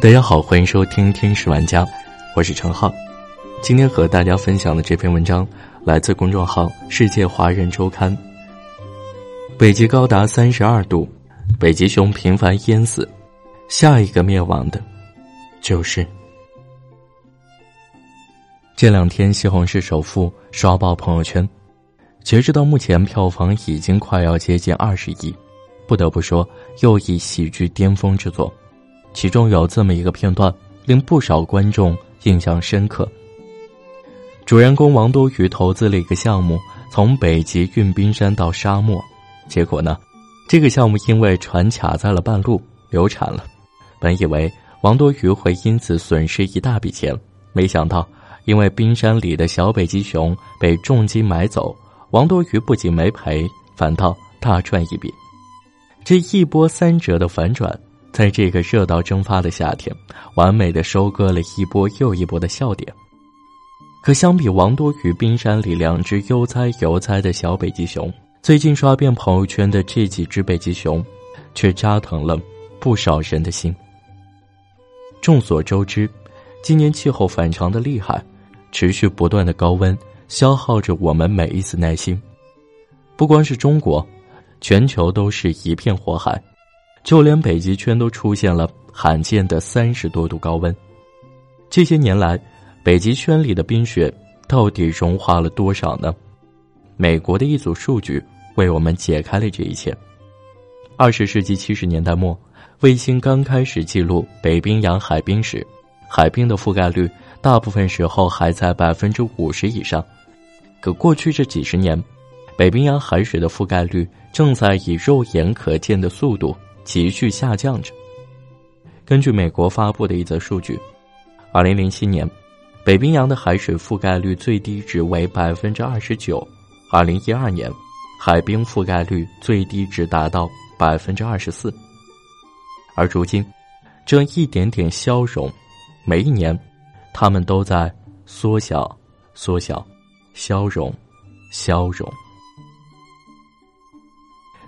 大家好，欢迎收听《天使玩家》，我是陈浩。今天和大家分享的这篇文章来自公众号《世界华人周刊》。北极高达三十二度，北极熊频繁淹死，下一个灭亡的，就是这两天西红柿首富刷爆朋友圈。截止到目前，票房已经快要接近二十亿，不得不说，又一喜剧巅峰之作。其中有这么一个片段，令不少观众印象深刻。主人公王多鱼投资了一个项目，从北极运冰山到沙漠，结果呢，这个项目因为船卡在了半路，流产了。本以为王多鱼会因此损失一大笔钱，没想到因为冰山里的小北极熊被重金买走，王多鱼不仅没赔，反倒大赚一笔。这一波三折的反转。在这个热到蒸发的夏天，完美的收割了一波又一波的笑点。可相比王多鱼冰山里两只悠哉悠哉的小北极熊，最近刷遍朋友圈的这几只北极熊，却扎疼了不少人的心。众所周知，今年气候反常的厉害，持续不断的高温消耗着我们每一丝耐心。不光是中国，全球都是一片火海。就连北极圈都出现了罕见的三十多度高温。这些年来，北极圈里的冰雪到底融化了多少呢？美国的一组数据为我们解开了这一切。二十世纪七十年代末，卫星刚开始记录北冰洋海冰时，海冰的覆盖率大部分时候还在百分之五十以上。可过去这几十年，北冰洋海水的覆盖率正在以肉眼可见的速度。急剧下降着。根据美国发布的一则数据，二零零七年，北冰洋的海水覆盖率最低值为百分之二十九；二零一二年，海冰覆盖率最低值达到百分之二十四。而如今，这一点点消融，每一年，它们都在缩小、缩小、消融、消融。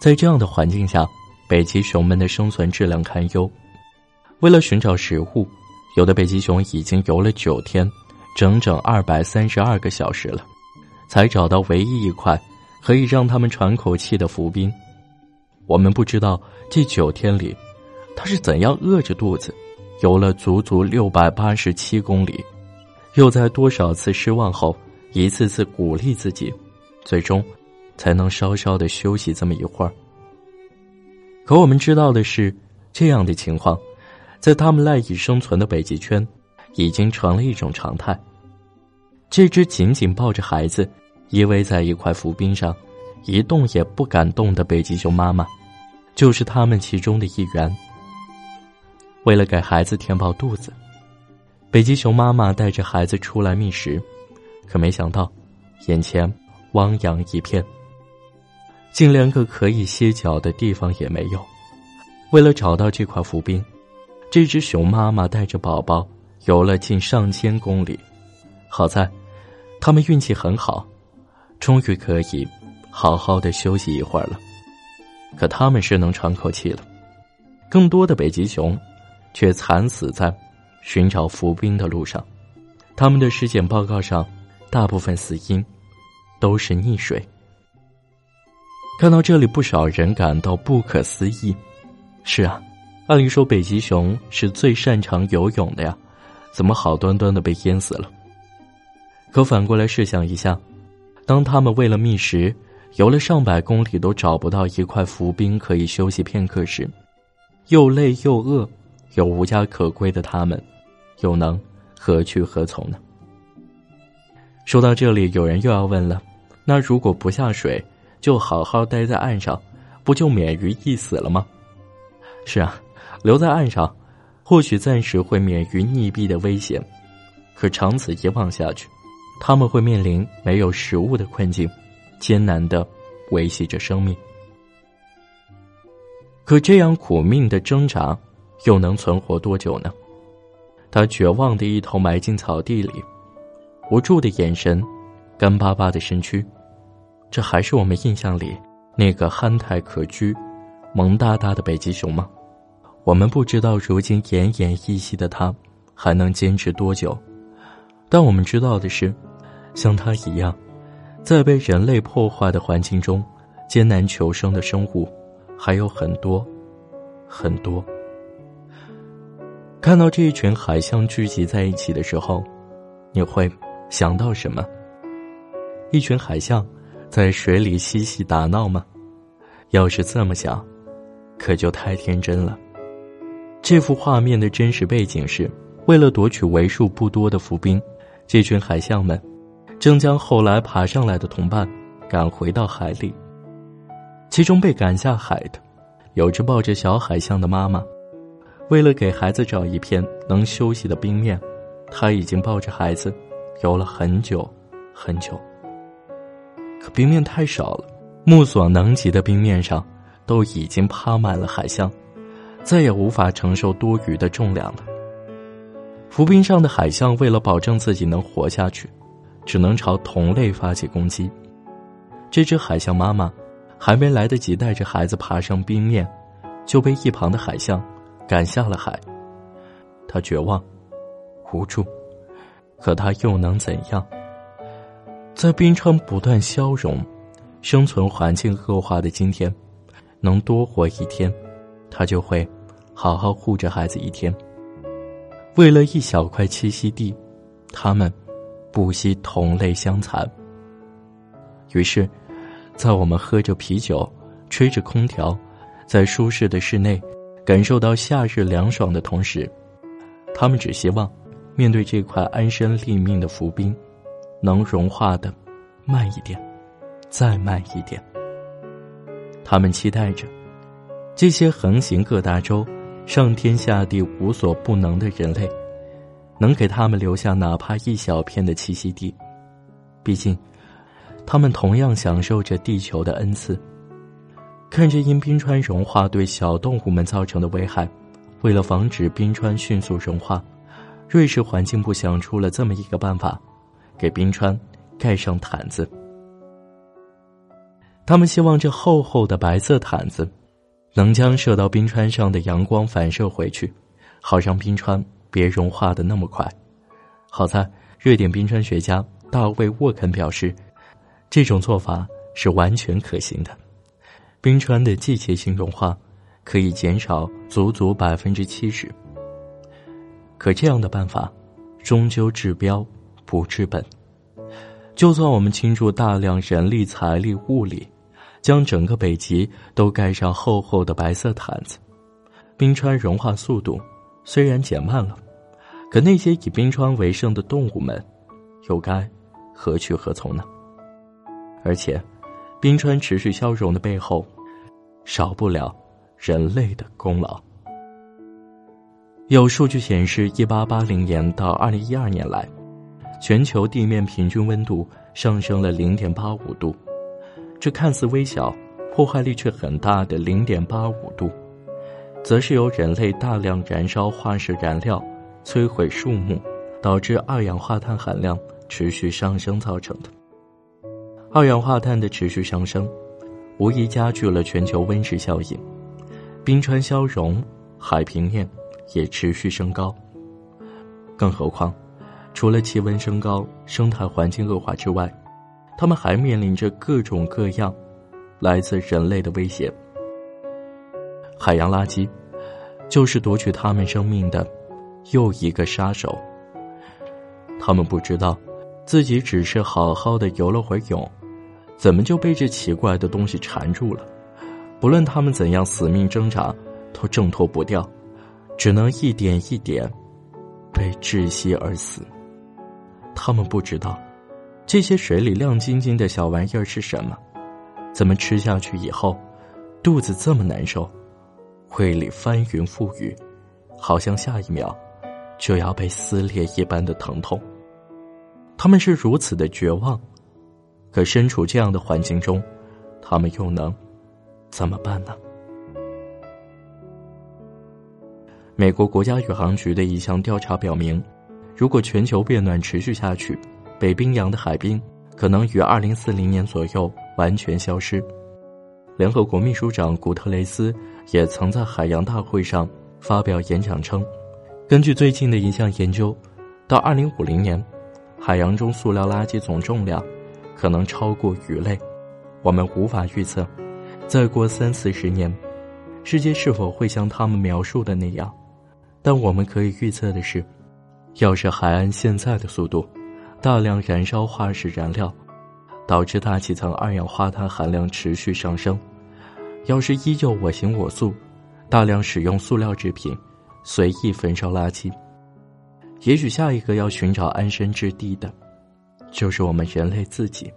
在这样的环境下。北极熊们的生存质量堪忧，为了寻找食物，有的北极熊已经游了九天，整整二百三十二个小时了，才找到唯一一块可以让他们喘口气的浮冰。我们不知道这九天里，他是怎样饿着肚子，游了足足六百八十七公里，又在多少次失望后，一次次鼓励自己，最终，才能稍稍的休息这么一会儿。可我们知道的是，这样的情况，在他们赖以生存的北极圈，已经成了一种常态。这只紧紧抱着孩子，依偎在一块浮冰上，一动也不敢动的北极熊妈妈，就是他们其中的一员。为了给孩子填饱肚子，北极熊妈妈带着孩子出来觅食，可没想到，眼前汪洋一片。竟连个可以歇脚的地方也没有。为了找到这块浮冰，这只熊妈妈带着宝宝游了近上千公里。好在，他们运气很好，终于可以好好的休息一会儿了。可他们是能喘口气了，更多的北极熊却惨死在寻找浮冰的路上。他们的尸检报告上，大部分死因都是溺水。看到这里，不少人感到不可思议。是啊，按理说北极熊是最擅长游泳的呀，怎么好端端的被淹死了？可反过来试想一下，当他们为了觅食，游了上百公里都找不到一块浮冰可以休息片刻时，又累又饿又无家可归的他们，又能何去何从呢？说到这里，有人又要问了：那如果不下水？就好好待在岸上，不就免于一死了吗？是啊，留在岸上，或许暂时会免于溺毙的危险，可长此以往下去，他们会面临没有食物的困境，艰难的维系着生命。可这样苦命的挣扎，又能存活多久呢？他绝望的一头埋进草地里，无助的眼神，干巴巴的身躯。这还是我们印象里那个憨态可掬、萌哒哒的北极熊吗？我们不知道如今奄奄一息的他还能坚持多久，但我们知道的是，像他一样，在被人类破坏的环境中艰难求生的生物还有很多，很多。看到这一群海象聚集在一起的时候，你会想到什么？一群海象在水里嬉戏打闹吗？要是这么想，可就太天真了。这幅画面的真实背景是，为了夺取为数不多的浮冰，这群海象们正将后来爬上来的同伴赶回到海里。其中被赶下海的，有着抱着小海象的妈妈，为了给孩子找一片能休息的冰面，她已经抱着孩子游了很久很久。冰面太少了，目所能及的冰面上都已经趴满了海象。再也无法承受多余的重量了。浮冰上的海象为了保证自己能活下去，只能朝同类发起攻击。这只海象妈妈还没来得及带着孩子爬上冰面，就被一旁的海象赶下了海。他绝望、无助，可他又能怎样？在冰川不断消融、生存环境恶化的今天，能多活一天，他就会。好好护着孩子一天。为了一小块栖息地，他们不惜同类相残。于是，在我们喝着啤酒、吹着空调，在舒适的室内感受到夏日凉爽的同时，他们只希望面对这块安身立命的浮冰，能融化的慢一点，再慢一点。他们期待着这些横行各大洲。上天下地无所不能的人类，能给他们留下哪怕一小片的栖息地。毕竟，他们同样享受着地球的恩赐。看着因冰川融化对小动物们造成的危害，为了防止冰川迅速融化，瑞士环境部想出了这么一个办法：给冰川盖上毯子。他们希望这厚厚的白色毯子。能将射到冰川上的阳光反射回去，好让冰川别融化的那么快。好在，瑞典冰川学家大卫沃肯表示，这种做法是完全可行的。冰川的季节性融化可以减少足足百分之七十。可这样的办法，终究治标不治本。就算我们倾注大量人力、财力、物力。将整个北极都盖上厚厚的白色毯子，冰川融化速度虽然减慢了，可那些以冰川为生的动物们，又该何去何从呢？而且，冰川持续消融的背后，少不了人类的功劳。有数据显示，一八八零年到二零一二年来，全球地面平均温度上升了零点八五度。这看似微小、破坏力却很大的零点八五度，则是由人类大量燃烧化石燃料、摧毁树木，导致二氧化碳含量持续上升造成的。二氧化碳的持续上升，无疑加剧了全球温室效应，冰川消融，海平面也持续升高。更何况，除了气温升高、生态环境恶化之外，他们还面临着各种各样来自人类的威胁。海洋垃圾就是夺取他们生命的又一个杀手。他们不知道自己只是好好的游了会泳，怎么就被这奇怪的东西缠住了？不论他们怎样死命挣扎，都挣脱不掉，只能一点一点被窒息而死。他们不知道。这些水里亮晶晶的小玩意儿是什么？怎么吃下去以后，肚子这么难受，胃里翻云覆雨，好像下一秒就要被撕裂一般的疼痛。他们是如此的绝望，可身处这样的环境中，他们又能怎么办呢？美国国家宇航局的一项调查表明，如果全球变暖持续下去，北冰洋的海冰可能于二零四零年左右完全消失。联合国秘书长古特雷斯也曾在海洋大会上发表演讲称，根据最近的一项研究，到二零五零年，海洋中塑料垃圾总重量可能超过鱼类。我们无法预测，再过三四十年，世界是否会像他们描述的那样。但我们可以预测的是，要是还按现在的速度，大量燃烧化石燃料，导致大气层二氧化碳含量持续上升；要是依旧我行我素，大量使用塑料制品，随意焚烧垃圾，也许下一个要寻找安身之地的，就是我们人类自己。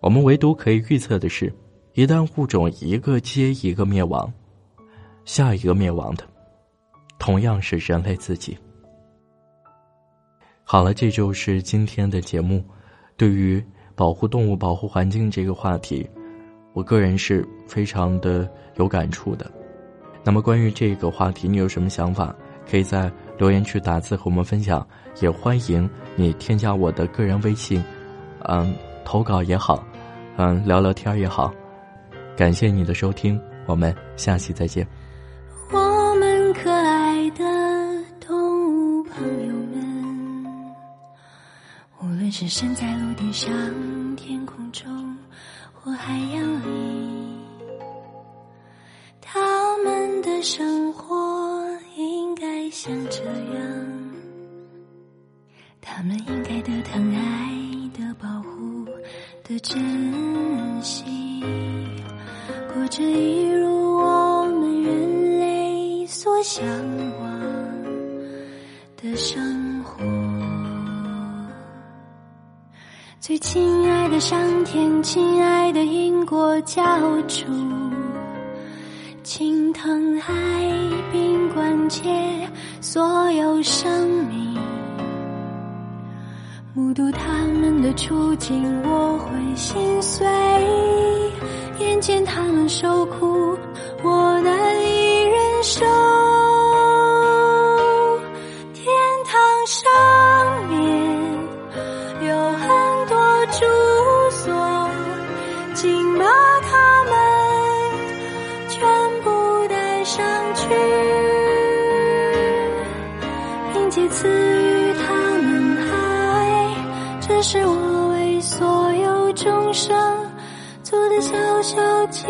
我们唯独可以预测的是，一旦物种一个接一个灭亡，下一个灭亡的。同样是人类自己。好了，这就是今天的节目。对于保护动物、保护环境这个话题，我个人是非常的有感触的。那么，关于这个话题，你有什么想法？可以在留言区打字和我们分享。也欢迎你添加我的个人微信，嗯，投稿也好，嗯，聊聊天也好。感谢你的收听，我们下期再见。是身在陆地上、天空中或海洋里，他们的生活应该像这样，他们应该的疼爱、的保护、的珍惜，过着一如我们人类所向往的生最亲爱的上天，亲爱的因果教主，请疼爱并关切所有生命，目睹他们的处境，我会心碎。眼见他们受苦，我是我为所有众生做的小小祈